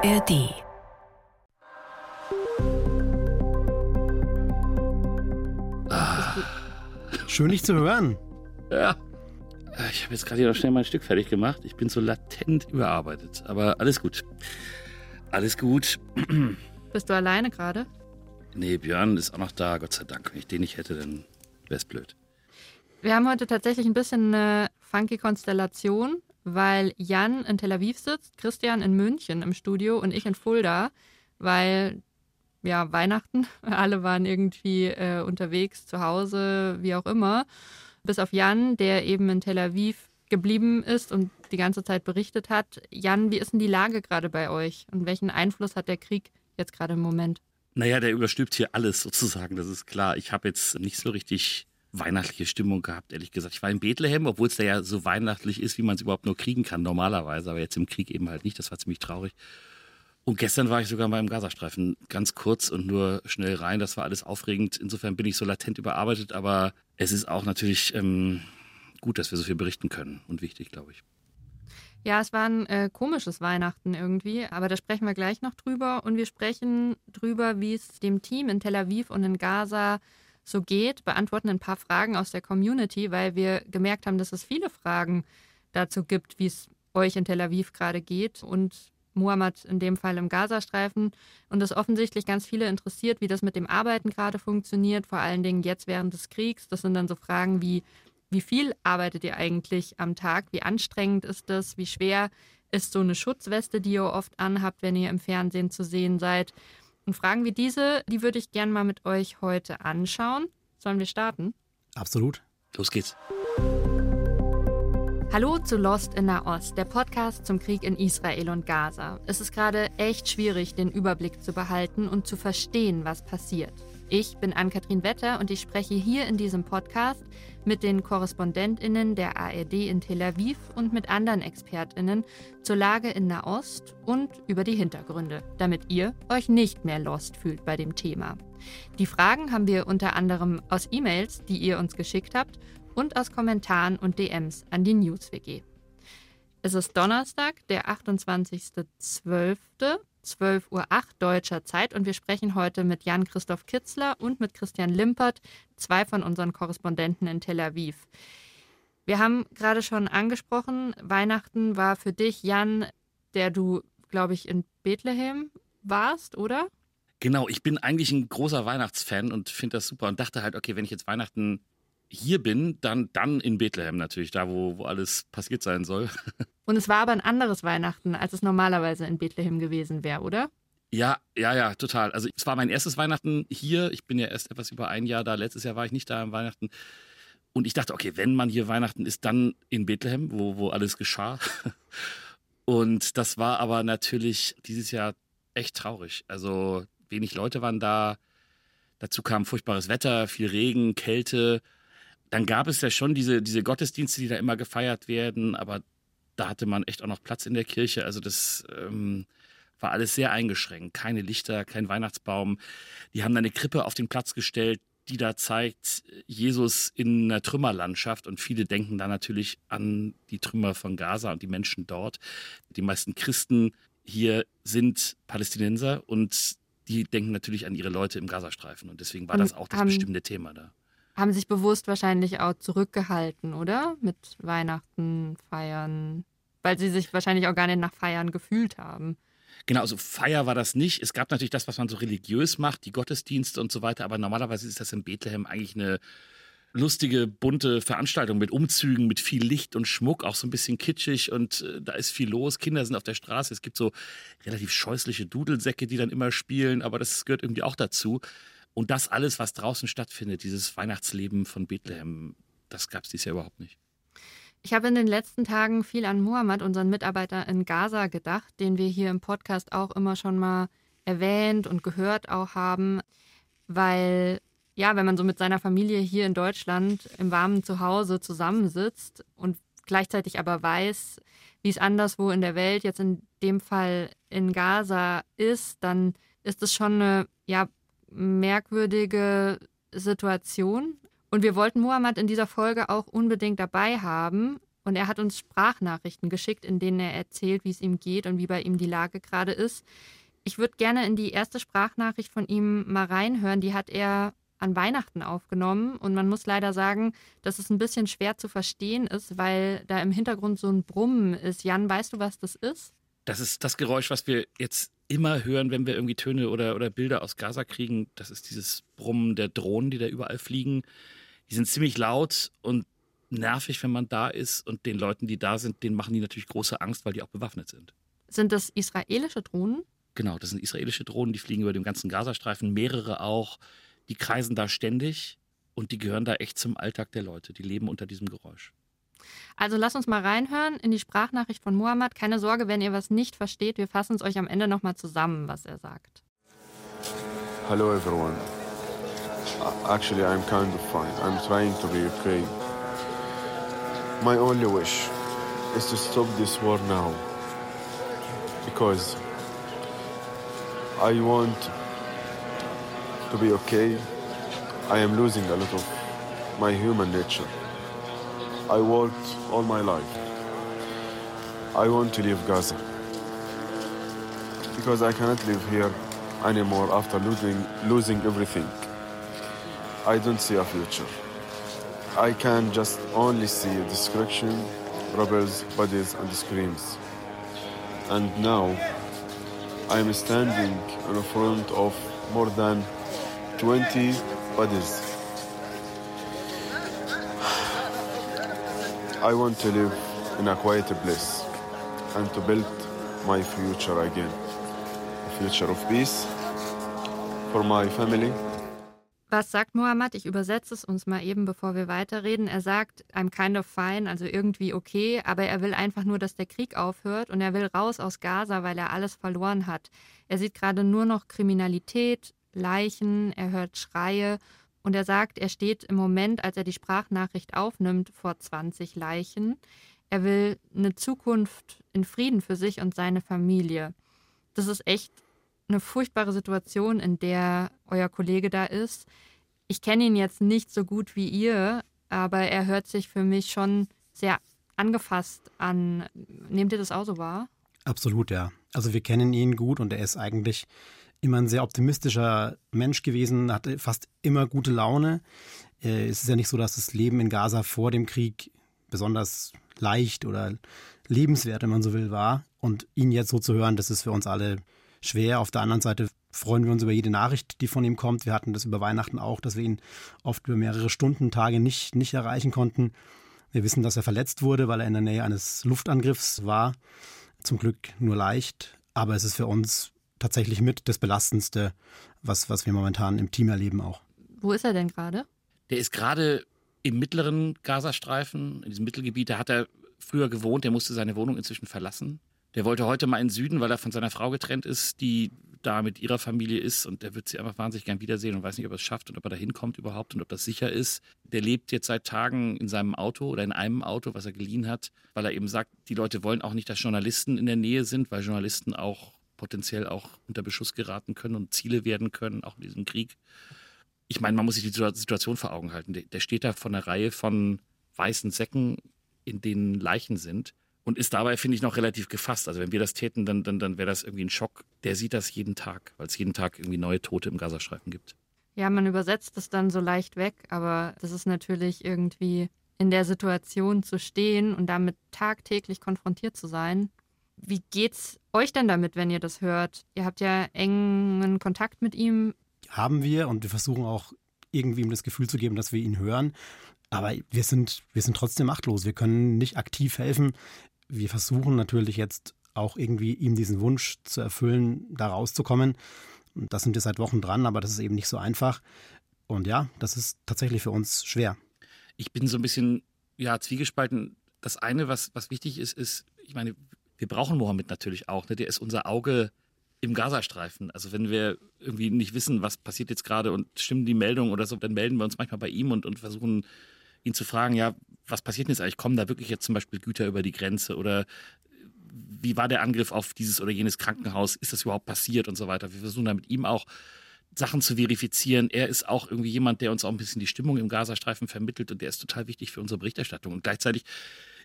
ARD. Schön, dich zu hören. Ja. Ich habe jetzt gerade hier noch schnell mein Stück fertig gemacht. Ich bin so latent überarbeitet. Aber alles gut. Alles gut. Bist du alleine gerade? Nee, Björn ist auch noch da, Gott sei Dank. Wenn ich den nicht hätte, dann wäre es blöd. Wir haben heute tatsächlich ein bisschen eine funky Konstellation, weil Jan in Tel Aviv sitzt, Christian in München im Studio und ich in Fulda, weil ja Weihnachten, alle waren irgendwie äh, unterwegs, zu Hause, wie auch immer. Bis auf Jan, der eben in Tel Aviv geblieben ist und die ganze Zeit berichtet hat. Jan, wie ist denn die Lage gerade bei euch und welchen Einfluss hat der Krieg jetzt gerade im Moment? Naja, der überstülpt hier alles sozusagen, das ist klar. Ich habe jetzt nicht so richtig weihnachtliche Stimmung gehabt, ehrlich gesagt. Ich war in Bethlehem, obwohl es da ja so weihnachtlich ist, wie man es überhaupt nur kriegen kann, normalerweise, aber jetzt im Krieg eben halt nicht. Das war ziemlich traurig. Und gestern war ich sogar mal im Gazastreifen, ganz kurz und nur schnell rein. Das war alles aufregend. Insofern bin ich so latent überarbeitet, aber es ist auch natürlich ähm, gut, dass wir so viel berichten können und wichtig, glaube ich. Ja, es war ein äh, komisches Weihnachten irgendwie, aber da sprechen wir gleich noch drüber. Und wir sprechen drüber, wie es dem Team in Tel Aviv und in Gaza so geht, beantworten ein paar Fragen aus der Community, weil wir gemerkt haben, dass es viele Fragen dazu gibt, wie es euch in Tel Aviv gerade geht und Muhammad in dem Fall im Gazastreifen und es offensichtlich ganz viele interessiert, wie das mit dem Arbeiten gerade funktioniert, vor allen Dingen jetzt während des Kriegs. Das sind dann so Fragen wie, wie viel arbeitet ihr eigentlich am Tag? Wie anstrengend ist das? Wie schwer ist so eine Schutzweste, die ihr oft anhabt, wenn ihr im Fernsehen zu sehen seid? Und Fragen wie diese, die würde ich gerne mal mit euch heute anschauen. Sollen wir starten? Absolut. Los geht's. Hallo zu Lost in Nahost, der Podcast zum Krieg in Israel und Gaza. Es ist gerade echt schwierig, den Überblick zu behalten und zu verstehen, was passiert. Ich bin Ann-Kathrin Wetter und ich spreche hier in diesem Podcast mit den KorrespondentInnen der ARD in Tel Aviv und mit anderen ExpertInnen zur Lage in Nahost und über die Hintergründe, damit ihr euch nicht mehr lost fühlt bei dem Thema. Die Fragen haben wir unter anderem aus E-Mails, die ihr uns geschickt habt und aus Kommentaren und DMs an die NewsWG. Es ist Donnerstag, der 28.12., 12.08 Uhr deutscher Zeit und wir sprechen heute mit Jan-Christoph Kitzler und mit Christian Limpert, zwei von unseren Korrespondenten in Tel Aviv. Wir haben gerade schon angesprochen, Weihnachten war für dich, Jan, der du, glaube ich, in Bethlehem warst, oder? Genau, ich bin eigentlich ein großer Weihnachtsfan und finde das super und dachte halt, okay, wenn ich jetzt Weihnachten hier bin, dann, dann in Bethlehem natürlich, da wo, wo alles passiert sein soll. Und es war aber ein anderes Weihnachten, als es normalerweise in Bethlehem gewesen wäre, oder? Ja, ja, ja, total. Also es war mein erstes Weihnachten hier. Ich bin ja erst etwas über ein Jahr da. Letztes Jahr war ich nicht da am Weihnachten. Und ich dachte, okay, wenn man hier Weihnachten ist, dann in Bethlehem, wo, wo alles geschah. Und das war aber natürlich dieses Jahr echt traurig. Also wenig Leute waren da. Dazu kam furchtbares Wetter, viel Regen, Kälte dann gab es ja schon diese, diese Gottesdienste, die da immer gefeiert werden, aber da hatte man echt auch noch Platz in der Kirche. Also das ähm, war alles sehr eingeschränkt. Keine Lichter, kein Weihnachtsbaum. Die haben da eine Krippe auf den Platz gestellt, die da zeigt Jesus in einer Trümmerlandschaft. Und viele denken da natürlich an die Trümmer von Gaza und die Menschen dort. Die meisten Christen hier sind Palästinenser und die denken natürlich an ihre Leute im Gazastreifen. Und deswegen war das auch das bestimmte Thema da haben sich bewusst wahrscheinlich auch zurückgehalten, oder? Mit Weihnachten, Feiern, weil sie sich wahrscheinlich auch gar nicht nach Feiern gefühlt haben. Genau, also Feier war das nicht. Es gab natürlich das, was man so religiös macht, die Gottesdienste und so weiter, aber normalerweise ist das in Bethlehem eigentlich eine lustige, bunte Veranstaltung mit Umzügen, mit viel Licht und Schmuck, auch so ein bisschen kitschig und äh, da ist viel los. Kinder sind auf der Straße. Es gibt so relativ scheußliche Dudelsäcke, die dann immer spielen, aber das gehört irgendwie auch dazu. Und das alles, was draußen stattfindet, dieses Weihnachtsleben von Bethlehem, das gab es dieses Jahr überhaupt nicht. Ich habe in den letzten Tagen viel an Muhammad, unseren Mitarbeiter in Gaza, gedacht, den wir hier im Podcast auch immer schon mal erwähnt und gehört auch haben, weil ja, wenn man so mit seiner Familie hier in Deutschland im warmen Zuhause zusammensitzt und gleichzeitig aber weiß, wie es anderswo in der Welt, jetzt in dem Fall in Gaza ist, dann ist es schon eine ja, merkwürdige Situation. Und wir wollten Muhammad in dieser Folge auch unbedingt dabei haben. und er hat uns Sprachnachrichten geschickt, in denen er erzählt, wie es ihm geht und wie bei ihm die Lage gerade ist. Ich würde gerne in die erste Sprachnachricht von ihm mal reinhören. Die hat er an Weihnachten aufgenommen und man muss leider sagen, dass es ein bisschen schwer zu verstehen ist, weil da im Hintergrund so ein Brummen ist. Jan, weißt du, was das ist? Das ist das Geräusch, was wir jetzt immer hören, wenn wir irgendwie Töne oder, oder Bilder aus Gaza kriegen. Das ist dieses Brummen der Drohnen, die da überall fliegen. Die sind ziemlich laut und nervig, wenn man da ist. Und den Leuten, die da sind, denen machen die natürlich große Angst, weil die auch bewaffnet sind. Sind das israelische Drohnen? Genau, das sind israelische Drohnen, die fliegen über den ganzen Gazastreifen, mehrere auch. Die kreisen da ständig und die gehören da echt zum Alltag der Leute. Die leben unter diesem Geräusch. Also lasst uns mal reinhören in die Sprachnachricht von Muhammad. Keine Sorge, wenn ihr was nicht versteht, wir fassen es euch am Ende nochmal zusammen, was er sagt. Hello everyone. Actually, I'm kind of fine. I'm trying to be okay. My only wish is to stop this war now. Because I want to be okay. I am losing a lot of my human nature. I worked all my life. I want to leave Gaza. Because I cannot live here anymore after losing, losing everything. I don't see a future. I can just only see destruction, rebels, bodies, and screams. And now, I am standing in front of more than 20 bodies. I want to live in a quiet place and to build my future again. A future of peace for my family. Was sagt Mohammed? Ich übersetze es uns mal eben, bevor wir weiterreden. Er sagt, I'm kind of fine, also irgendwie okay, aber er will einfach nur, dass der Krieg aufhört und er will raus aus Gaza, weil er alles verloren hat. Er sieht gerade nur noch Kriminalität, Leichen, er hört Schreie und er sagt, er steht im Moment, als er die Sprachnachricht aufnimmt, vor 20 Leichen. Er will eine Zukunft in Frieden für sich und seine Familie. Das ist echt eine furchtbare Situation, in der euer Kollege da ist. Ich kenne ihn jetzt nicht so gut wie ihr, aber er hört sich für mich schon sehr angefasst an. Nehmt ihr das auch so wahr? Absolut, ja. Also wir kennen ihn gut und er ist eigentlich immer ein sehr optimistischer Mensch gewesen, hatte fast immer gute Laune. Äh, es ist ja nicht so, dass das Leben in Gaza vor dem Krieg besonders leicht oder lebenswert, wenn man so will, war. Und ihn jetzt so zu hören, das ist für uns alle schwer. Auf der anderen Seite freuen wir uns über jede Nachricht, die von ihm kommt. Wir hatten das über Weihnachten auch, dass wir ihn oft über mehrere Stunden, Tage nicht, nicht erreichen konnten. Wir wissen, dass er verletzt wurde, weil er in der Nähe eines Luftangriffs war. Zum Glück nur leicht. Aber es ist für uns tatsächlich mit das Belastendste, was, was wir momentan im Team erleben auch. Wo ist er denn gerade? Der ist gerade im mittleren Gazastreifen, in diesem Mittelgebiet. Da hat er früher gewohnt, der musste seine Wohnung inzwischen verlassen. Der wollte heute mal in den Süden, weil er von seiner Frau getrennt ist, die da mit ihrer Familie ist und der wird sie einfach wahnsinnig gern wiedersehen und weiß nicht, ob er es schafft und ob er da hinkommt überhaupt und ob das sicher ist. Der lebt jetzt seit Tagen in seinem Auto oder in einem Auto, was er geliehen hat, weil er eben sagt, die Leute wollen auch nicht, dass Journalisten in der Nähe sind, weil Journalisten auch potenziell auch unter Beschuss geraten können und Ziele werden können, auch in diesem Krieg. Ich meine, man muss sich die Situation vor Augen halten. Der, steht da von einer Reihe von weißen Säcken, in denen Leichen sind und ist dabei, finde ich, noch relativ gefasst. Also wenn wir das täten, dann, dann, dann wäre das irgendwie ein Schock. Der sieht das jeden Tag, weil es jeden Tag irgendwie neue Tote im Gazastreifen gibt. Ja, man übersetzt es dann so leicht weg, aber das ist natürlich irgendwie in der Situation zu stehen und damit tagtäglich konfrontiert zu sein, wie geht's euch denn damit, wenn ihr das hört? Ihr habt ja engen Kontakt mit ihm. Haben wir und wir versuchen auch irgendwie ihm das Gefühl zu geben, dass wir ihn hören. Aber wir sind, wir sind trotzdem machtlos. Wir können nicht aktiv helfen. Wir versuchen natürlich jetzt auch irgendwie ihm diesen Wunsch zu erfüllen, da rauszukommen. Da sind wir seit Wochen dran, aber das ist eben nicht so einfach. Und ja, das ist tatsächlich für uns schwer. Ich bin so ein bisschen ja, zwiegespalten. Das eine, was, was wichtig ist, ist, ich meine, wir brauchen Mohammed natürlich auch. Ne? Der ist unser Auge im Gazastreifen. Also wenn wir irgendwie nicht wissen, was passiert jetzt gerade und stimmen die Meldungen oder so, dann melden wir uns manchmal bei ihm und, und versuchen ihn zu fragen, ja, was passiert denn jetzt eigentlich? Kommen da wirklich jetzt zum Beispiel Güter über die Grenze oder wie war der Angriff auf dieses oder jenes Krankenhaus? Ist das überhaupt passiert und so weiter? Wir versuchen da mit ihm auch Sachen zu verifizieren. Er ist auch irgendwie jemand, der uns auch ein bisschen die Stimmung im Gazastreifen vermittelt und der ist total wichtig für unsere Berichterstattung. Und gleichzeitig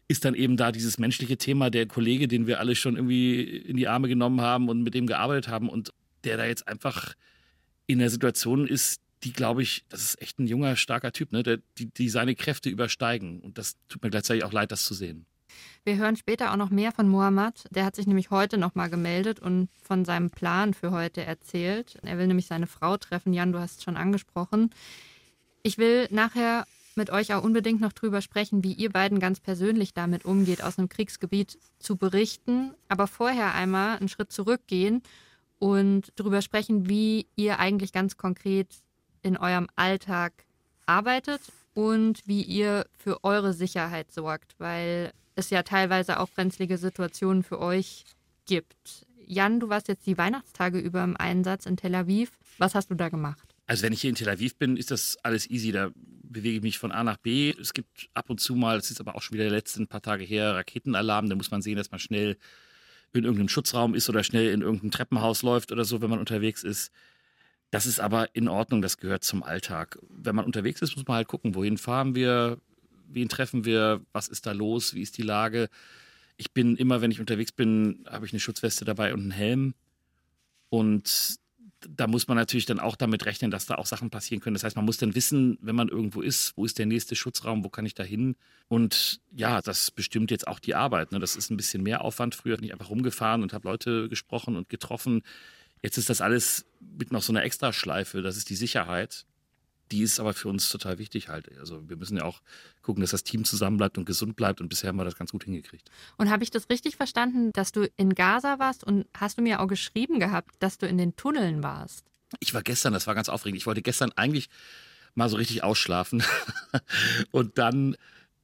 ist dann eben da dieses menschliche Thema, der Kollege, den wir alle schon irgendwie in die Arme genommen haben und mit dem gearbeitet haben und der da jetzt einfach in der Situation ist, die glaube ich, das ist echt ein junger, starker Typ, ne? Der, die, die seine Kräfte übersteigen. Und das tut mir gleichzeitig auch leid, das zu sehen. Wir hören später auch noch mehr von Mohammad. Der hat sich nämlich heute nochmal gemeldet und von seinem Plan für heute erzählt. Er will nämlich seine Frau treffen. Jan, du hast es schon angesprochen. Ich will nachher mit euch auch unbedingt noch drüber sprechen, wie ihr beiden ganz persönlich damit umgeht, aus einem Kriegsgebiet zu berichten. Aber vorher einmal einen Schritt zurückgehen und darüber sprechen, wie ihr eigentlich ganz konkret in eurem Alltag arbeitet und wie ihr für eure Sicherheit sorgt, weil es ja teilweise auch brenzlige Situationen für euch gibt. Jan, du warst jetzt die Weihnachtstage über im Einsatz in Tel Aviv. Was hast du da gemacht? Also wenn ich hier in Tel Aviv bin, ist das alles easy. Da bewege ich mich von A nach B. Es gibt ab und zu mal, es ist aber auch schon wieder der letzten paar Tage her, Raketenalarm. Da muss man sehen, dass man schnell in irgendeinem Schutzraum ist oder schnell in irgendein Treppenhaus läuft oder so, wenn man unterwegs ist. Das ist aber in Ordnung, das gehört zum Alltag. Wenn man unterwegs ist, muss man halt gucken, wohin fahren wir, wen treffen wir, was ist da los, wie ist die Lage. Ich bin immer, wenn ich unterwegs bin, habe ich eine Schutzweste dabei und einen Helm. Und da muss man natürlich dann auch damit rechnen, dass da auch Sachen passieren können. Das heißt, man muss dann wissen, wenn man irgendwo ist, wo ist der nächste Schutzraum, wo kann ich da hin? Und ja, das bestimmt jetzt auch die Arbeit. Ne? Das ist ein bisschen mehr Aufwand. Früher bin ich einfach rumgefahren und habe Leute gesprochen und getroffen. Jetzt ist das alles mit noch so einer Extraschleife. Das ist die Sicherheit. Die ist aber für uns total wichtig halt. Also wir müssen ja auch gucken, dass das Team zusammenbleibt und gesund bleibt und bisher haben wir das ganz gut hingekriegt. Und habe ich das richtig verstanden, dass du in Gaza warst und hast du mir auch geschrieben gehabt, dass du in den Tunneln warst? Ich war gestern, das war ganz aufregend. Ich wollte gestern eigentlich mal so richtig ausschlafen und dann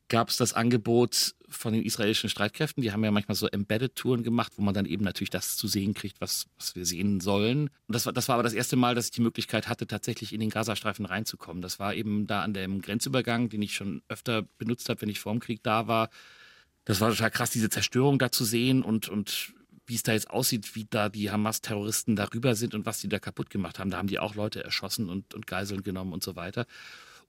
gab es das Angebot von den israelischen Streitkräften. Die haben ja manchmal so Embedded-Touren gemacht, wo man dann eben natürlich das zu sehen kriegt, was, was wir sehen sollen. Und das war, das war aber das erste Mal, dass ich die Möglichkeit hatte, tatsächlich in den Gazastreifen reinzukommen. Das war eben da an dem Grenzübergang, den ich schon öfter benutzt habe, wenn ich vor dem Krieg da war. Das war total krass, diese Zerstörung da zu sehen und, und wie es da jetzt aussieht, wie da die Hamas-Terroristen darüber sind und was die da kaputt gemacht haben. Da haben die auch Leute erschossen und, und Geiseln genommen und so weiter.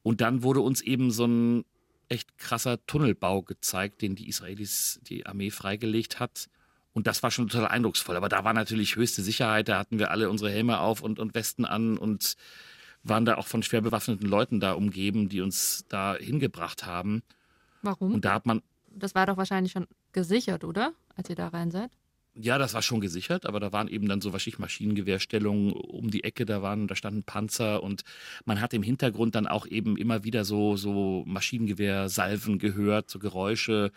Und dann wurde uns eben so ein echt krasser Tunnelbau gezeigt, den die Israelis, die Armee freigelegt hat. Und das war schon total eindrucksvoll. Aber da war natürlich höchste Sicherheit. Da hatten wir alle unsere Helme auf und, und Westen an und waren da auch von schwer bewaffneten Leuten da umgeben, die uns da hingebracht haben. Warum? Und da hat man. Das war doch wahrscheinlich schon gesichert, oder? Als ihr da rein seid? Ja, das war schon gesichert, aber da waren eben dann so wahrscheinlich Maschinengewehrstellungen um die Ecke, da waren, da standen Panzer und man hat im Hintergrund dann auch eben immer wieder so, so Maschinengewehrsalven gehört, so Geräusche.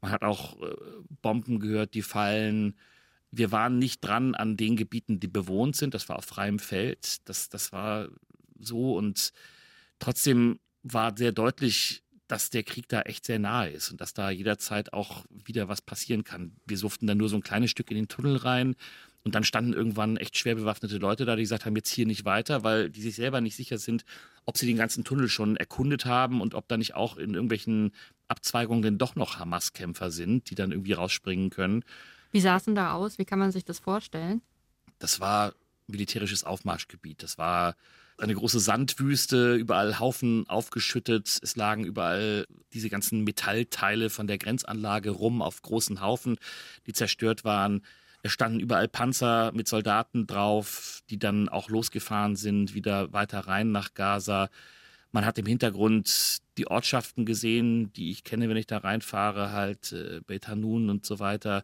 Man hat auch äh, Bomben gehört, die fallen. Wir waren nicht dran an den Gebieten, die bewohnt sind. Das war auf freiem Feld. Das, das war so und trotzdem war sehr deutlich, dass der Krieg da echt sehr nahe ist und dass da jederzeit auch wieder was passieren kann. Wir suchten dann nur so ein kleines Stück in den Tunnel rein und dann standen irgendwann echt schwer bewaffnete Leute da, die gesagt haben, jetzt hier nicht weiter, weil die sich selber nicht sicher sind, ob sie den ganzen Tunnel schon erkundet haben und ob da nicht auch in irgendwelchen Abzweigungen denn doch noch Hamas-Kämpfer sind, die dann irgendwie rausspringen können. Wie sah es denn da aus? Wie kann man sich das vorstellen? Das war militärisches Aufmarschgebiet. Das war eine große Sandwüste, überall Haufen aufgeschüttet. Es lagen überall diese ganzen Metallteile von der Grenzanlage rum auf großen Haufen, die zerstört waren. Es standen überall Panzer mit Soldaten drauf, die dann auch losgefahren sind, wieder weiter rein nach Gaza. Man hat im Hintergrund die Ortschaften gesehen, die ich kenne, wenn ich da reinfahre, halt äh, Beit Hanun und so weiter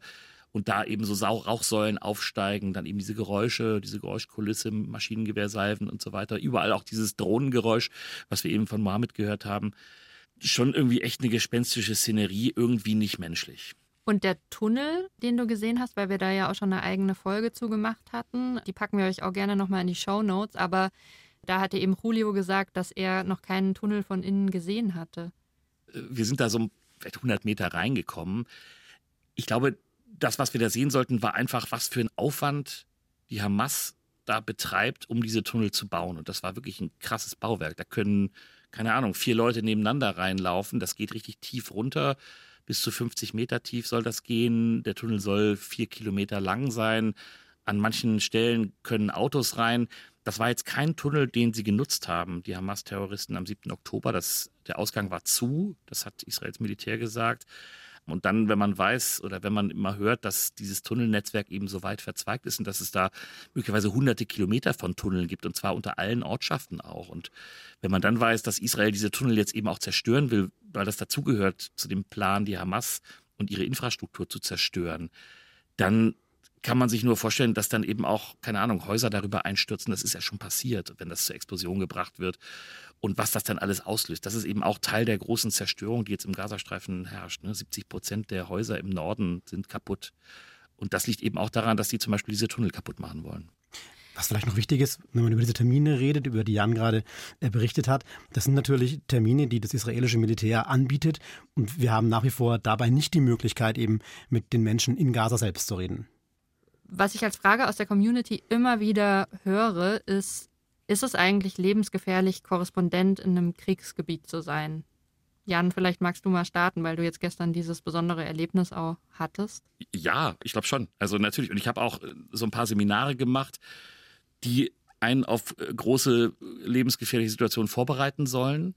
und da eben so Rauchsäulen aufsteigen, dann eben diese Geräusche, diese Geräuschkulisse, Maschinengewehrsalven und so weiter. Überall auch dieses Drohnengeräusch, was wir eben von Mohammed gehört haben. Schon irgendwie echt eine gespenstische Szenerie, irgendwie nicht menschlich. Und der Tunnel, den du gesehen hast, weil wir da ja auch schon eine eigene Folge zu gemacht hatten, die packen wir euch auch gerne nochmal in die Show Notes, aber da hatte eben Julio gesagt, dass er noch keinen Tunnel von innen gesehen hatte. Wir sind da so vielleicht 100 Meter reingekommen. Ich glaube, das, was wir da sehen sollten, war einfach, was für ein Aufwand die Hamas da betreibt, um diese Tunnel zu bauen. Und das war wirklich ein krasses Bauwerk. Da können, keine Ahnung, vier Leute nebeneinander reinlaufen. Das geht richtig tief runter. Bis zu 50 Meter tief soll das gehen. Der Tunnel soll vier Kilometer lang sein. An manchen Stellen können Autos rein. Das war jetzt kein Tunnel, den sie genutzt haben, die Hamas-Terroristen am 7. Oktober. Das, der Ausgang war zu. Das hat Israels Militär gesagt. Und dann, wenn man weiß oder wenn man immer hört, dass dieses Tunnelnetzwerk eben so weit verzweigt ist und dass es da möglicherweise hunderte Kilometer von Tunneln gibt und zwar unter allen Ortschaften auch. Und wenn man dann weiß, dass Israel diese Tunnel jetzt eben auch zerstören will, weil das dazugehört zu dem Plan, die Hamas und ihre Infrastruktur zu zerstören, dann kann man sich nur vorstellen, dass dann eben auch, keine Ahnung, Häuser darüber einstürzen. Das ist ja schon passiert, wenn das zur Explosion gebracht wird. Und was das dann alles auslöst. Das ist eben auch Teil der großen Zerstörung, die jetzt im Gazastreifen herrscht. Ne? 70 Prozent der Häuser im Norden sind kaputt. Und das liegt eben auch daran, dass die zum Beispiel diese Tunnel kaputt machen wollen. Was vielleicht noch wichtig ist, wenn man über diese Termine redet, über die Jan gerade äh, berichtet hat, das sind natürlich Termine, die das israelische Militär anbietet. Und wir haben nach wie vor dabei nicht die Möglichkeit, eben mit den Menschen in Gaza selbst zu reden was ich als Frage aus der Community immer wieder höre, ist, ist es eigentlich lebensgefährlich, Korrespondent in einem Kriegsgebiet zu sein? Jan, vielleicht magst du mal starten, weil du jetzt gestern dieses besondere Erlebnis auch hattest. Ja, ich glaube schon. Also natürlich. Und ich habe auch äh, so ein paar Seminare gemacht, die einen auf äh, große lebensgefährliche Situationen vorbereiten sollen.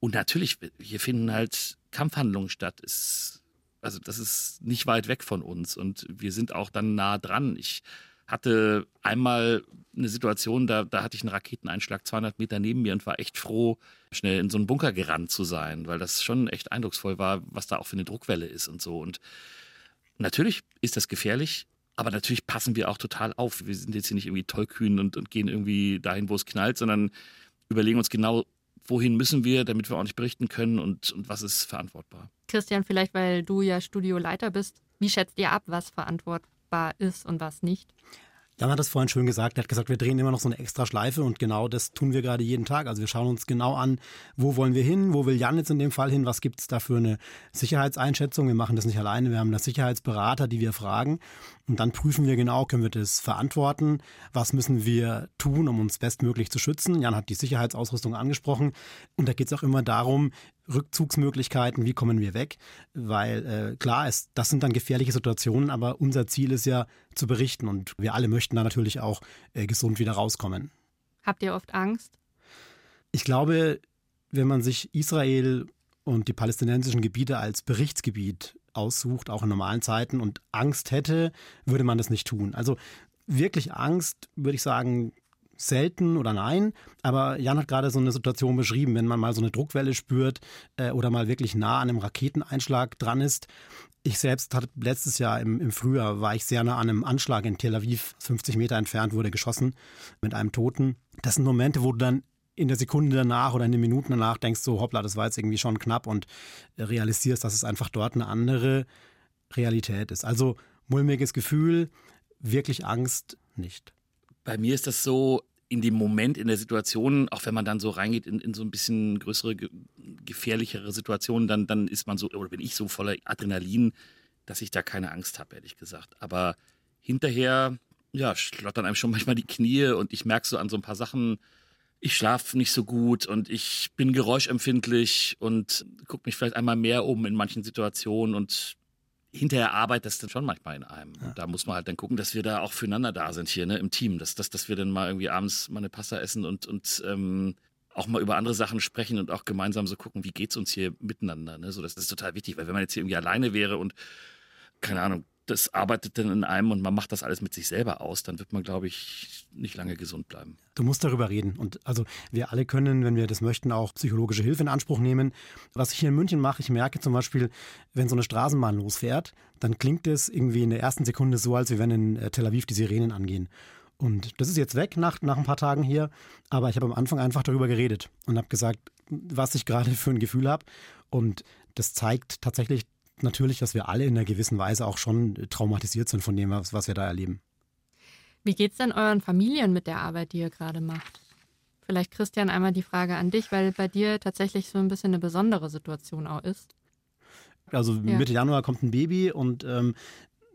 Und natürlich, hier finden halt Kampfhandlungen statt. Es also das ist nicht weit weg von uns und wir sind auch dann nah dran. Ich hatte einmal eine Situation, da, da hatte ich einen Raketeneinschlag 200 Meter neben mir und war echt froh, schnell in so einen Bunker gerannt zu sein, weil das schon echt eindrucksvoll war, was da auch für eine Druckwelle ist und so. Und natürlich ist das gefährlich, aber natürlich passen wir auch total auf. Wir sind jetzt hier nicht irgendwie tollkühn und, und gehen irgendwie dahin, wo es knallt, sondern überlegen uns genau, wohin müssen wir, damit wir auch nicht berichten können und, und was ist verantwortbar. Christian, vielleicht weil du ja Studioleiter bist, wie schätzt ihr ab, was verantwortbar ist und was nicht? Jan hat es vorhin schön gesagt. Er hat gesagt, wir drehen immer noch so eine extra Schleife und genau das tun wir gerade jeden Tag. Also wir schauen uns genau an, wo wollen wir hin, wo will Jan jetzt in dem Fall hin, was gibt es da für eine Sicherheitseinschätzung. Wir machen das nicht alleine, wir haben da Sicherheitsberater, die wir fragen und dann prüfen wir genau, können wir das verantworten, was müssen wir tun, um uns bestmöglich zu schützen. Jan hat die Sicherheitsausrüstung angesprochen und da geht es auch immer darum, Rückzugsmöglichkeiten, wie kommen wir weg? Weil äh, klar, es, das sind dann gefährliche Situationen, aber unser Ziel ist ja zu berichten und wir alle möchten da natürlich auch äh, gesund wieder rauskommen. Habt ihr oft Angst? Ich glaube, wenn man sich Israel und die palästinensischen Gebiete als Berichtsgebiet aussucht, auch in normalen Zeiten, und Angst hätte, würde man das nicht tun. Also wirklich Angst, würde ich sagen, selten oder nein. Aber Jan hat gerade so eine Situation beschrieben, wenn man mal so eine Druckwelle spürt äh, oder mal wirklich nah an einem Raketeneinschlag dran ist. Ich selbst hatte letztes Jahr im, im Frühjahr war ich sehr nah an einem Anschlag in Tel Aviv, 50 Meter entfernt wurde geschossen mit einem Toten. Das sind Momente, wo du dann in der Sekunde danach oder in den Minuten danach denkst so, hoppla, das war jetzt irgendwie schon knapp und realisierst, dass es einfach dort eine andere Realität ist. Also mulmiges Gefühl, wirklich Angst nicht. Bei mir ist das so, in dem Moment, in der Situation, auch wenn man dann so reingeht in, in so ein bisschen größere, gefährlichere Situationen, dann, dann ist man so, oder bin ich so voller Adrenalin, dass ich da keine Angst habe, ehrlich gesagt. Aber hinterher, ja, schlottern einem schon manchmal die Knie und ich merke so an so ein paar Sachen, ich schlafe nicht so gut und ich bin geräuschempfindlich und gucke mich vielleicht einmal mehr um in manchen Situationen und hinterher arbeitet das dann schon manchmal in einem. Ja. Und da muss man halt dann gucken, dass wir da auch füreinander da sind hier, ne, im Team. Dass, dass, dass wir dann mal irgendwie abends mal eine Pasta essen und, und ähm, auch mal über andere Sachen sprechen und auch gemeinsam so gucken, wie geht's uns hier miteinander. Ne? So, das, das ist total wichtig, weil wenn man jetzt hier irgendwie alleine wäre und keine Ahnung, das arbeitet dann in einem und man macht das alles mit sich selber aus, dann wird man, glaube ich, nicht lange gesund bleiben. Du musst darüber reden. Und also wir alle können, wenn wir das möchten, auch psychologische Hilfe in Anspruch nehmen. Was ich hier in München mache, ich merke zum Beispiel, wenn so eine Straßenbahn losfährt, dann klingt es irgendwie in der ersten Sekunde so, als wenn in äh, Tel Aviv die Sirenen angehen. Und das ist jetzt weg nach, nach ein paar Tagen hier, aber ich habe am Anfang einfach darüber geredet und habe gesagt, was ich gerade für ein Gefühl habe. Und das zeigt tatsächlich natürlich, dass wir alle in einer gewissen Weise auch schon traumatisiert sind von dem, was, was wir da erleben. Wie geht es denn euren Familien mit der Arbeit, die ihr gerade macht? Vielleicht, Christian, einmal die Frage an dich, weil bei dir tatsächlich so ein bisschen eine besondere Situation auch ist. Also ja. Mitte Januar kommt ein Baby und ähm,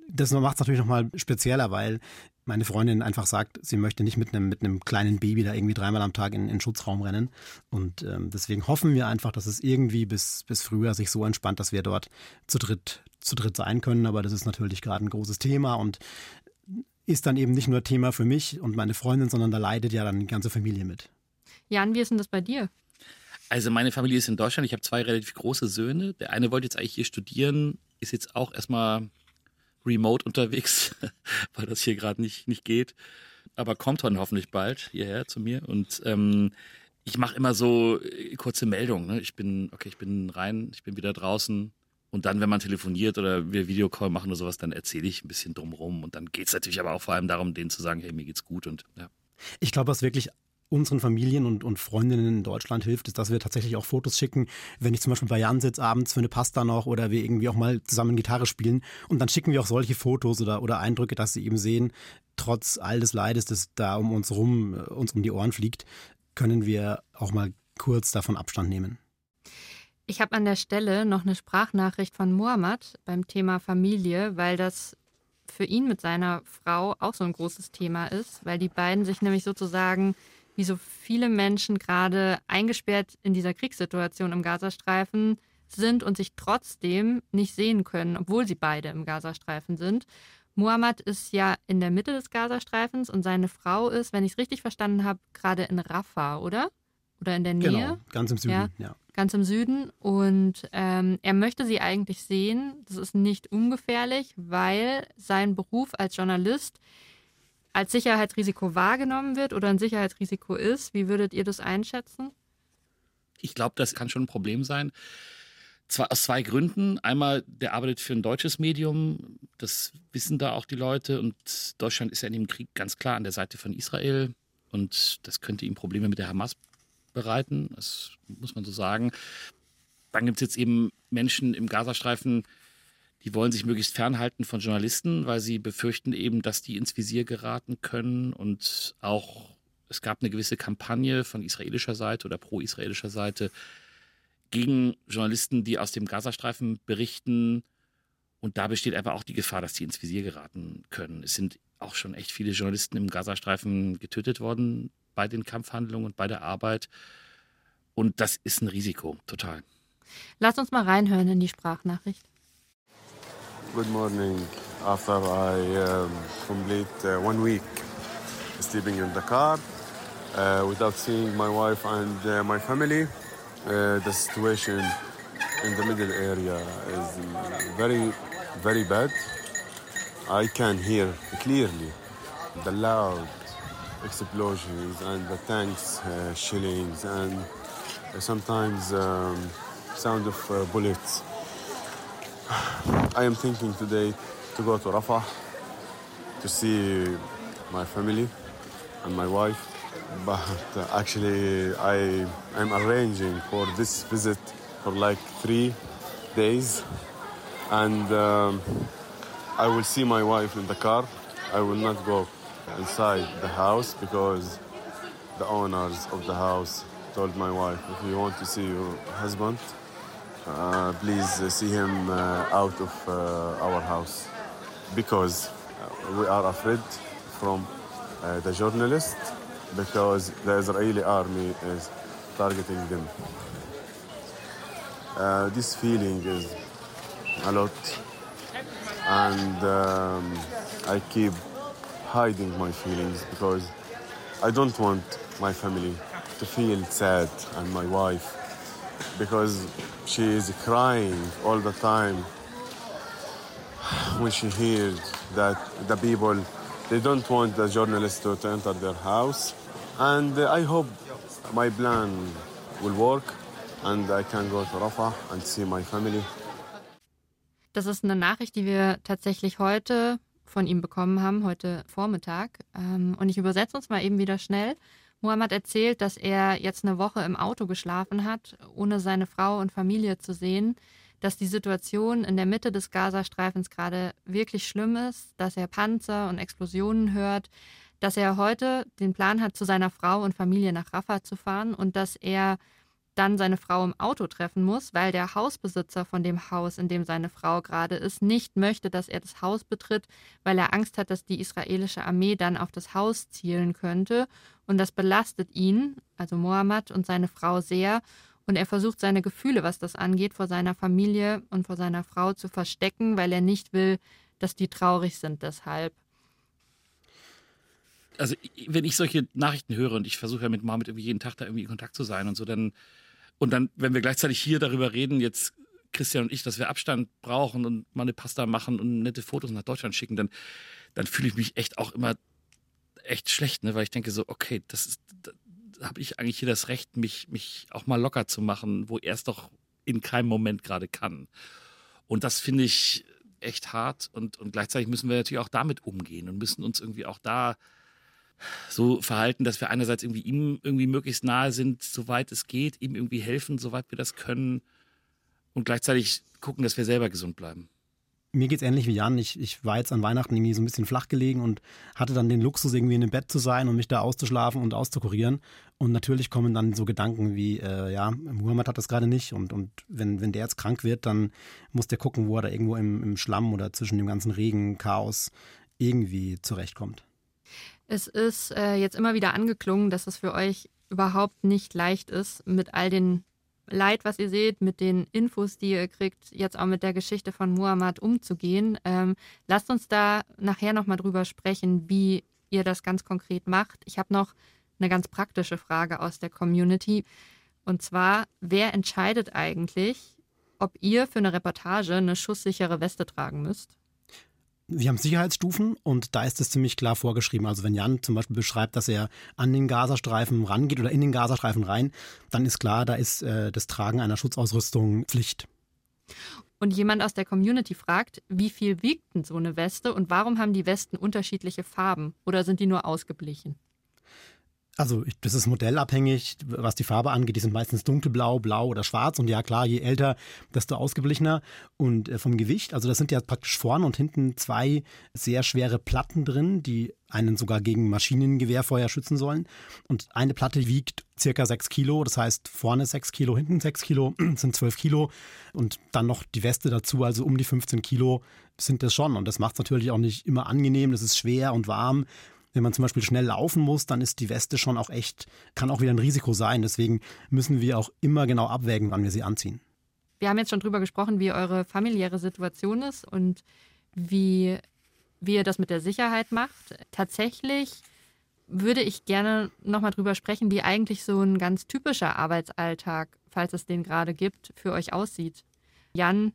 das macht es natürlich nochmal spezieller, weil meine Freundin einfach sagt, sie möchte nicht mit einem, mit einem kleinen Baby da irgendwie dreimal am Tag in, in den Schutzraum rennen. Und ähm, deswegen hoffen wir einfach, dass es irgendwie bis, bis früher sich so entspannt, dass wir dort zu dritt, zu dritt sein können. Aber das ist natürlich gerade ein großes Thema und ist dann eben nicht nur Thema für mich und meine Freundin, sondern da leidet ja dann die ganze Familie mit. Jan, wie ist denn das bei dir? Also meine Familie ist in Deutschland. Ich habe zwei relativ große Söhne. Der eine wollte jetzt eigentlich hier studieren, ist jetzt auch erstmal remote unterwegs, weil das hier gerade nicht, nicht geht. Aber kommt dann hoffentlich bald hierher zu mir. Und ähm, ich mache immer so äh, kurze Meldungen. Ne? Ich bin, okay, ich bin rein, ich bin wieder draußen. Und dann, wenn man telefoniert oder wir Videocall machen oder sowas, dann erzähle ich ein bisschen drumherum. Und dann geht es natürlich aber auch vor allem darum, denen zu sagen, hey, mir geht's gut und ja. Ich glaube, was wirklich unseren Familien und, und Freundinnen in Deutschland hilft, ist, dass wir tatsächlich auch Fotos schicken, wenn ich zum Beispiel bei Jan sitze abends für eine Pasta noch oder wir irgendwie auch mal zusammen Gitarre spielen und dann schicken wir auch solche Fotos oder, oder Eindrücke, dass sie eben sehen, trotz all des Leides, das da um uns rum, äh, uns um die Ohren fliegt, können wir auch mal kurz davon Abstand nehmen. Ich habe an der Stelle noch eine Sprachnachricht von Mohammed beim Thema Familie, weil das für ihn mit seiner Frau auch so ein großes Thema ist, weil die beiden sich nämlich sozusagen wie so viele Menschen gerade eingesperrt in dieser Kriegssituation im Gazastreifen sind und sich trotzdem nicht sehen können, obwohl sie beide im Gazastreifen sind. Muhammad ist ja in der Mitte des Gazastreifens und seine Frau ist, wenn ich es richtig verstanden habe, gerade in Rafah, oder? Oder in der Nähe? Genau, ganz im Süden, ja. ja. Ganz im Süden. Und ähm, er möchte sie eigentlich sehen. Das ist nicht ungefährlich, weil sein Beruf als Journalist als Sicherheitsrisiko wahrgenommen wird oder ein Sicherheitsrisiko ist. Wie würdet ihr das einschätzen? Ich glaube, das kann schon ein Problem sein. Zwar aus zwei Gründen. Einmal, der arbeitet für ein deutsches Medium. Das wissen da auch die Leute. Und Deutschland ist ja in dem Krieg ganz klar an der Seite von Israel. Und das könnte ihm Probleme mit der Hamas bereiten. Das muss man so sagen. Dann gibt es jetzt eben Menschen im Gazastreifen, die wollen sich möglichst fernhalten von Journalisten, weil sie befürchten eben, dass die ins Visier geraten können. Und auch es gab eine gewisse Kampagne von israelischer Seite oder pro-israelischer Seite gegen Journalisten, die aus dem Gazastreifen berichten. Und da besteht einfach auch die Gefahr, dass die ins Visier geraten können. Es sind auch schon echt viele Journalisten im Gazastreifen getötet worden bei den Kampfhandlungen und bei der Arbeit. Und das ist ein Risiko, total. Lass uns mal reinhören in die Sprachnachricht. Good morning. After I um, complete uh, one week sleeping in the car uh, without seeing my wife and uh, my family, uh, the situation in the middle area is very, very bad. I can hear clearly the loud explosions and the tanks uh, and sometimes um, sound of uh, bullets. I am thinking today to go to Rafah to see my family and my wife, but uh, actually I am arranging for this visit for like three days, and um, I will see my wife in the car. I will not go inside the house because the owners of the house told my wife if you want to see your husband uh, please uh, see him uh, out of uh, our house because uh, we are afraid from uh, the journalists because the Israeli army is targeting them. this feeling is a lot and um, I keep hiding my feelings because I don't want my family to feel sad and my wife because she is crying all the time when she hears that the people they don't want the journalists to, to enter their house and i hope my plan will work and i can go to rafah and see my family Das ist eine Nachricht, die wir tatsächlich heute von ihm bekommen haben, heute Vormittag. Ähm, und ich übersetze uns mal eben wieder schnell. Muhammad erzählt, dass er jetzt eine Woche im Auto geschlafen hat, ohne seine Frau und Familie zu sehen, dass die Situation in der Mitte des Gazastreifens gerade wirklich schlimm ist, dass er Panzer und Explosionen hört, dass er heute den Plan hat, zu seiner Frau und Familie nach Rafah zu fahren und dass er dann seine Frau im Auto treffen muss, weil der Hausbesitzer von dem Haus, in dem seine Frau gerade ist, nicht möchte, dass er das Haus betritt, weil er Angst hat, dass die israelische Armee dann auf das Haus zielen könnte. Und das belastet ihn, also Mohammed und seine Frau sehr. Und er versucht seine Gefühle, was das angeht, vor seiner Familie und vor seiner Frau zu verstecken, weil er nicht will, dass die traurig sind deshalb. Also wenn ich solche Nachrichten höre und ich versuche ja mit Mohammed irgendwie jeden Tag da irgendwie in Kontakt zu sein und so, dann Und dann, wenn wir gleichzeitig hier darüber reden, jetzt Christian und ich, dass wir Abstand brauchen und mal eine Pasta machen und nette Fotos nach Deutschland schicken, dann, dann fühle ich mich echt auch immer echt schlecht, ne? weil ich denke so, okay, das ist, da habe ich eigentlich hier das Recht, mich, mich auch mal locker zu machen, wo er es doch in keinem Moment gerade kann. Und das finde ich echt hart und, und gleichzeitig müssen wir natürlich auch damit umgehen und müssen uns irgendwie auch da so verhalten, dass wir einerseits irgendwie ihm irgendwie möglichst nahe sind, soweit es geht, ihm irgendwie helfen, soweit wir das können und gleichzeitig gucken, dass wir selber gesund bleiben. Mir geht's ähnlich wie Jan. Ich, ich war jetzt an Weihnachten irgendwie so ein bisschen flach gelegen und hatte dann den Luxus, irgendwie in dem Bett zu sein und mich da auszuschlafen und auszukurieren. Und natürlich kommen dann so Gedanken wie, äh, ja, Muhammad hat das gerade nicht und, und wenn, wenn der jetzt krank wird, dann muss der gucken, wo er da irgendwo im, im Schlamm oder zwischen dem ganzen Regen, Chaos irgendwie zurechtkommt. Es ist äh, jetzt immer wieder angeklungen, dass es für euch überhaupt nicht leicht ist, mit all den Leid, was ihr seht, mit den Infos, die ihr kriegt, jetzt auch mit der Geschichte von Muhammad umzugehen. Ähm, lasst uns da nachher nochmal drüber sprechen, wie ihr das ganz konkret macht. Ich habe noch eine ganz praktische Frage aus der Community. Und zwar, wer entscheidet eigentlich, ob ihr für eine Reportage eine schusssichere Weste tragen müsst? Wir haben Sicherheitsstufen und da ist es ziemlich klar vorgeschrieben. Also wenn Jan zum Beispiel beschreibt, dass er an den Gazastreifen rangeht oder in den Gazastreifen rein, dann ist klar, da ist äh, das Tragen einer Schutzausrüstung Pflicht. Und jemand aus der Community fragt, wie viel wiegt denn so eine Weste und warum haben die Westen unterschiedliche Farben oder sind die nur ausgeblichen? Also das ist modellabhängig, was die Farbe angeht. Die sind meistens dunkelblau, blau oder schwarz. Und ja klar, je älter, desto ausgeglichener. Und äh, vom Gewicht, also das sind ja praktisch vorne und hinten zwei sehr schwere Platten drin, die einen sogar gegen Maschinengewehrfeuer schützen sollen. Und eine Platte wiegt circa sechs Kilo. Das heißt, vorne sechs Kilo, hinten sechs Kilo, sind zwölf Kilo. Und dann noch die Weste dazu, also um die 15 Kilo sind das schon. Und das macht es natürlich auch nicht immer angenehm. Das ist schwer und warm. Wenn man zum Beispiel schnell laufen muss, dann ist die Weste schon auch echt, kann auch wieder ein Risiko sein. Deswegen müssen wir auch immer genau abwägen, wann wir sie anziehen. Wir haben jetzt schon drüber gesprochen, wie eure familiäre Situation ist und wie, wie ihr das mit der Sicherheit macht. Tatsächlich würde ich gerne nochmal drüber sprechen, wie eigentlich so ein ganz typischer Arbeitsalltag, falls es den gerade gibt, für euch aussieht. Jan,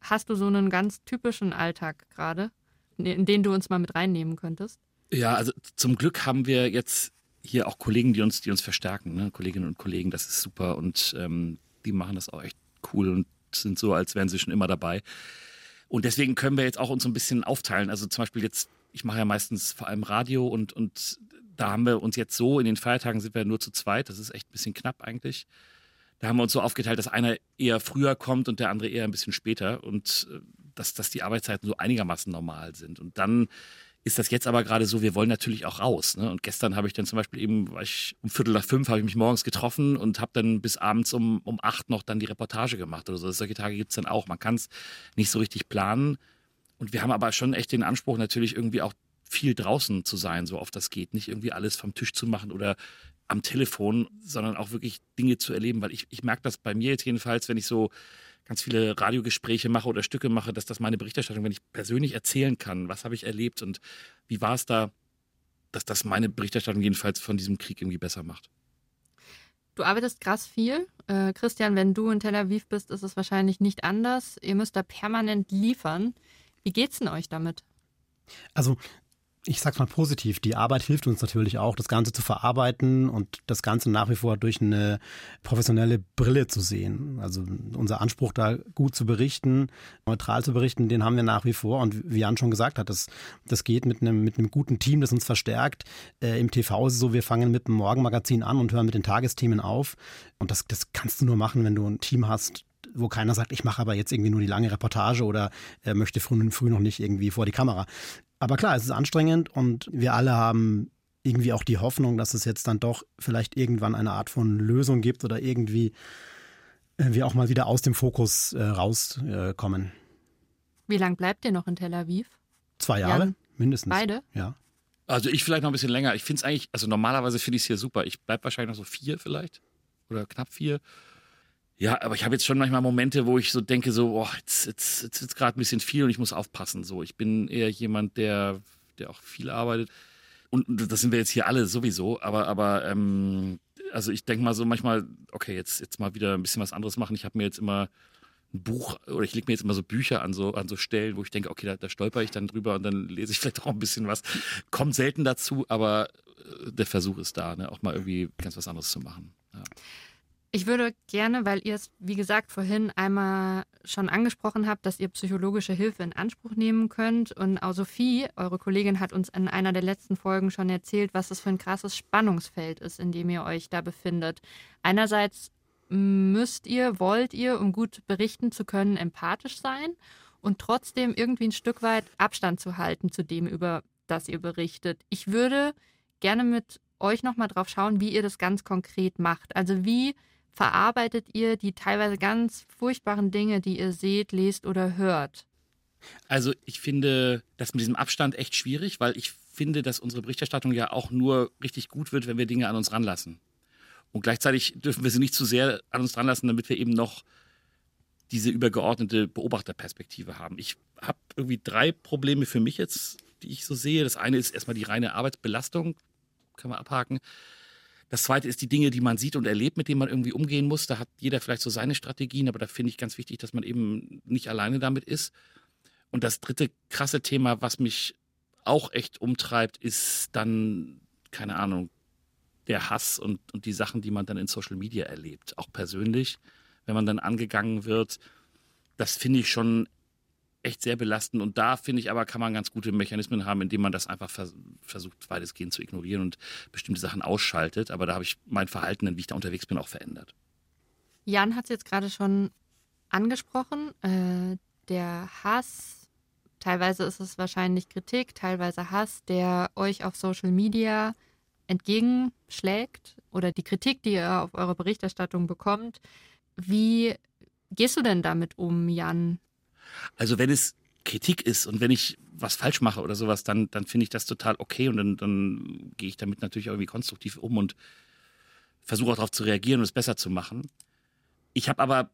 hast du so einen ganz typischen Alltag gerade, in den du uns mal mit reinnehmen könntest? Ja, also zum Glück haben wir jetzt hier auch Kollegen, die uns, die uns verstärken, ne? Kolleginnen und Kollegen, das ist super und ähm, die machen das auch echt cool und sind so, als wären sie schon immer dabei. Und deswegen können wir jetzt auch uns so ein bisschen aufteilen. Also zum Beispiel jetzt, ich mache ja meistens vor allem Radio und, und da haben wir uns jetzt so, in den Feiertagen sind wir nur zu zweit, das ist echt ein bisschen knapp eigentlich. Da haben wir uns so aufgeteilt, dass einer eher früher kommt und der andere eher ein bisschen später und äh, dass, dass die Arbeitszeiten so einigermaßen normal sind. Und dann ist das jetzt aber gerade so, wir wollen natürlich auch raus. Ne? Und gestern habe ich dann zum Beispiel eben, war ich um Viertel nach fünf, habe ich mich morgens getroffen und habe dann bis abends um, um acht noch dann die Reportage gemacht oder so. Solche Tage gibt es dann auch. Man kann es nicht so richtig planen. Und wir haben aber schon echt den Anspruch, natürlich irgendwie auch viel draußen zu sein, so oft das geht. Nicht irgendwie alles vom Tisch zu machen oder am Telefon, sondern auch wirklich Dinge zu erleben. Weil ich, ich merke das bei mir jetzt jedenfalls, wenn ich so ganz viele Radiogespräche mache oder Stücke mache, dass das meine Berichterstattung, wenn ich persönlich erzählen kann, was habe ich erlebt und wie war es da, dass das meine Berichterstattung jedenfalls von diesem Krieg irgendwie besser macht. Du arbeitest krass viel. Äh, Christian, wenn du in Tel Aviv bist, ist es wahrscheinlich nicht anders. Ihr müsst da permanent liefern. Wie geht's denn euch damit? Also ich sag's mal positiv, die Arbeit hilft uns natürlich auch, das Ganze zu verarbeiten und das Ganze nach wie vor durch eine professionelle Brille zu sehen. Also unser Anspruch, da gut zu berichten, neutral zu berichten, den haben wir nach wie vor. Und wie Jan schon gesagt hat, das, das geht mit einem, mit einem guten Team, das uns verstärkt. Äh, Im TV ist es so, wir fangen mit dem Morgenmagazin an und hören mit den Tagesthemen auf. Und das, das kannst du nur machen, wenn du ein Team hast, wo keiner sagt, ich mache aber jetzt irgendwie nur die lange Reportage oder äh, möchte früh, früh noch nicht irgendwie vor die Kamera. Aber klar, es ist anstrengend und wir alle haben irgendwie auch die Hoffnung, dass es jetzt dann doch vielleicht irgendwann eine Art von Lösung gibt oder irgendwie äh, wir auch mal wieder aus dem Fokus äh, rauskommen. Äh, Wie lange bleibt ihr noch in Tel Aviv? Zwei Jahre, Jan, mindestens. Beide? Ja. Also ich vielleicht noch ein bisschen länger. Ich finde es eigentlich, also normalerweise finde ich es hier super. Ich bleibe wahrscheinlich noch so vier vielleicht oder knapp vier. Ja, aber ich habe jetzt schon manchmal Momente, wo ich so denke, so, oh, jetzt, jetzt, jetzt ist gerade ein bisschen viel und ich muss aufpassen. So, ich bin eher jemand, der, der auch viel arbeitet. Und das sind wir jetzt hier alle sowieso, aber, aber ähm, Also ich denke mal so manchmal, okay, jetzt, jetzt mal wieder ein bisschen was anderes machen. Ich habe mir jetzt immer ein Buch oder ich lege mir jetzt immer so Bücher an so, an so Stellen, wo ich denke, okay, da, da stolper ich dann drüber und dann lese ich vielleicht auch ein bisschen was. Kommt selten dazu, aber äh, der Versuch ist da, ne? auch mal irgendwie ganz was anderes zu machen. Ja. Ich würde gerne, weil ihr es, wie gesagt, vorhin einmal schon angesprochen habt, dass ihr psychologische Hilfe in Anspruch nehmen könnt. Und auch Sophie, eure Kollegin, hat uns in einer der letzten Folgen schon erzählt, was das für ein krasses Spannungsfeld ist, in dem ihr euch da befindet. Einerseits müsst ihr, wollt ihr, um gut berichten zu können, empathisch sein und trotzdem irgendwie ein Stück weit Abstand zu halten zu dem, über das ihr berichtet. Ich würde gerne mit euch nochmal drauf schauen, wie ihr das ganz konkret macht. Also wie verarbeitet ihr die teilweise ganz furchtbaren Dinge, die ihr seht, lest oder hört? Also ich finde das mit diesem Abstand echt schwierig, weil ich finde, dass unsere Berichterstattung ja auch nur richtig gut wird, wenn wir Dinge an uns ranlassen. Und gleichzeitig dürfen wir sie nicht zu sehr an uns ranlassen, damit wir eben noch diese übergeordnete Beobachterperspektive haben. Ich habe irgendwie drei Probleme für mich jetzt, die ich so sehe. Das eine ist erstmal die reine Arbeitsbelastung, kann man abhaken. Das zweite ist die Dinge, die man sieht und erlebt, mit denen man irgendwie umgehen muss. Da hat jeder vielleicht so seine Strategien, aber da finde ich ganz wichtig, dass man eben nicht alleine damit ist. Und das dritte krasse Thema, was mich auch echt umtreibt, ist dann, keine Ahnung, der Hass und, und die Sachen, die man dann in Social Media erlebt, auch persönlich, wenn man dann angegangen wird. Das finde ich schon echt sehr belastend. Und da finde ich aber, kann man ganz gute Mechanismen haben, indem man das einfach vers versucht, weitestgehend zu ignorieren und bestimmte Sachen ausschaltet. Aber da habe ich mein Verhalten, wie ich da unterwegs bin, auch verändert. Jan hat es jetzt gerade schon angesprochen. Äh, der Hass, teilweise ist es wahrscheinlich Kritik, teilweise Hass, der euch auf Social Media entgegenschlägt oder die Kritik, die ihr auf eure Berichterstattung bekommt. Wie gehst du denn damit um, Jan? Also wenn es Kritik ist und wenn ich was falsch mache oder sowas, dann, dann finde ich das total okay und dann, dann gehe ich damit natürlich irgendwie konstruktiv um und versuche auch darauf zu reagieren und es besser zu machen. Ich habe aber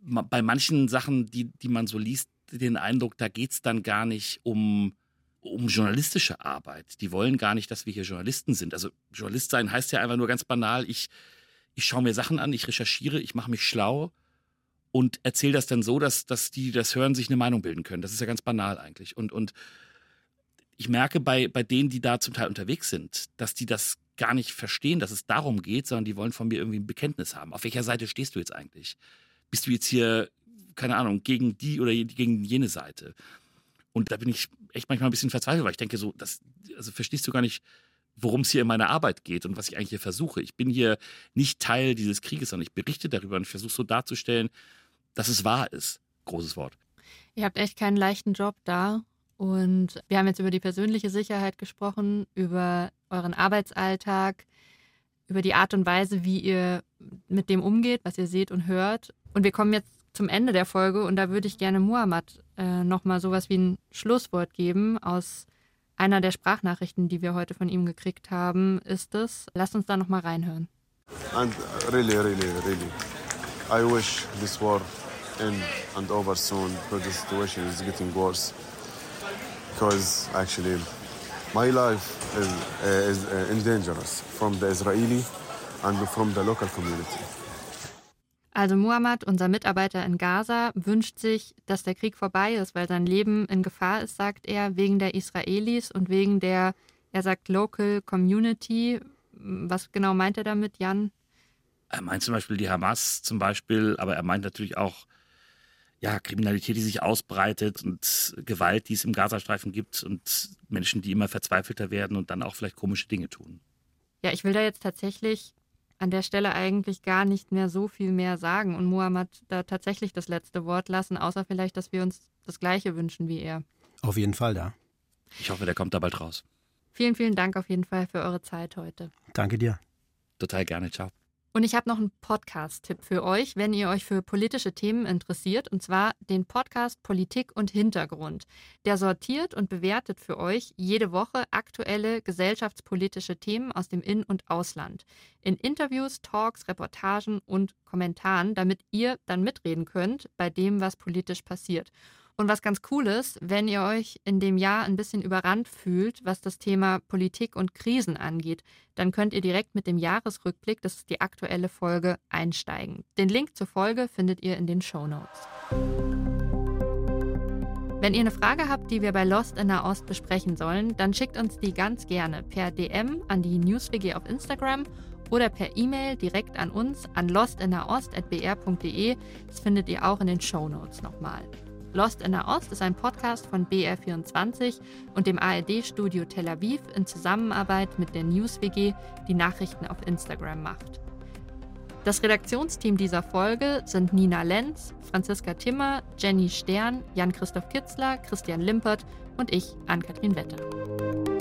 bei manchen Sachen, die, die man so liest, den Eindruck, da geht es dann gar nicht um, um journalistische Arbeit. Die wollen gar nicht, dass wir hier Journalisten sind. Also Journalist sein heißt ja einfach nur ganz banal, ich, ich schaue mir Sachen an, ich recherchiere, ich mache mich schlau und erzähle das dann so, dass, dass die, das hören, sich eine Meinung bilden können. Das ist ja ganz banal eigentlich. Und, und ich merke bei, bei denen, die da zum Teil unterwegs sind, dass die das gar nicht verstehen, dass es darum geht, sondern die wollen von mir irgendwie ein Bekenntnis haben. Auf welcher Seite stehst du jetzt eigentlich? Bist du jetzt hier, keine Ahnung, gegen die oder gegen jene Seite? Und da bin ich echt manchmal ein bisschen verzweifelt, weil ich denke so, das, also verstehst du gar nicht, worum es hier in meiner Arbeit geht und was ich eigentlich hier versuche. Ich bin hier nicht Teil dieses Krieges, sondern ich berichte darüber und versuche so darzustellen, dass es wahr ist. Großes Wort. Ihr habt echt keinen leichten Job da. Und wir haben jetzt über die persönliche Sicherheit gesprochen, über euren Arbeitsalltag, über die Art und Weise, wie ihr mit dem umgeht, was ihr seht und hört. Und wir kommen jetzt zum Ende der Folge und da würde ich gerne Muhammad äh, nochmal sowas wie ein Schlusswort geben aus einer der Sprachnachrichten, die wir heute von ihm gekriegt haben, ist es. Lasst uns da nochmal reinhören. And really, really, really, I wish this war end and over soon because the situation is getting worse. Because actually, my life is, is uh, in dangerous from the Israeli and from the local community. Also Muhammad, unser Mitarbeiter in Gaza, wünscht sich, dass der Krieg vorbei ist, weil sein Leben in Gefahr ist, sagt er, wegen der Israelis und wegen der, er sagt, Local Community. Was genau meint er damit, Jan? Er meint zum Beispiel die Hamas zum Beispiel, aber er meint natürlich auch ja, Kriminalität, die sich ausbreitet und Gewalt, die es im Gazastreifen gibt und Menschen, die immer verzweifelter werden und dann auch vielleicht komische Dinge tun. Ja, ich will da jetzt tatsächlich an der Stelle eigentlich gar nicht mehr so viel mehr sagen und Muhammad da tatsächlich das letzte Wort lassen, außer vielleicht, dass wir uns das Gleiche wünschen wie er. Auf jeden Fall, da. Ich hoffe, der kommt da bald raus. Vielen, vielen Dank auf jeden Fall für eure Zeit heute. Danke dir. Total gerne. Ciao. Und ich habe noch einen Podcast-Tipp für euch, wenn ihr euch für politische Themen interessiert, und zwar den Podcast Politik und Hintergrund. Der sortiert und bewertet für euch jede Woche aktuelle gesellschaftspolitische Themen aus dem In- und Ausland. In Interviews, Talks, Reportagen und Kommentaren, damit ihr dann mitreden könnt bei dem, was politisch passiert. Und was ganz cool ist, wenn ihr euch in dem Jahr ein bisschen überrannt fühlt, was das Thema Politik und Krisen angeht, dann könnt ihr direkt mit dem Jahresrückblick, das ist die aktuelle Folge, einsteigen. Den Link zur Folge findet ihr in den Show Notes. Wenn ihr eine Frage habt, die wir bei Lost in der Ost besprechen sollen, dann schickt uns die ganz gerne per DM an die NewsWG auf Instagram oder per E-Mail direkt an uns an lostinnerost.br.de. Das findet ihr auch in den Show Notes nochmal. Lost in der Ost ist ein Podcast von BR24 und dem ARD-Studio Tel Aviv in Zusammenarbeit mit der NewsWG, die Nachrichten auf Instagram macht. Das Redaktionsteam dieser Folge sind Nina Lenz, Franziska Timmer, Jenny Stern, Jan-Christoph Kitzler, Christian Limpert und ich, Ann-Kathrin Wetter.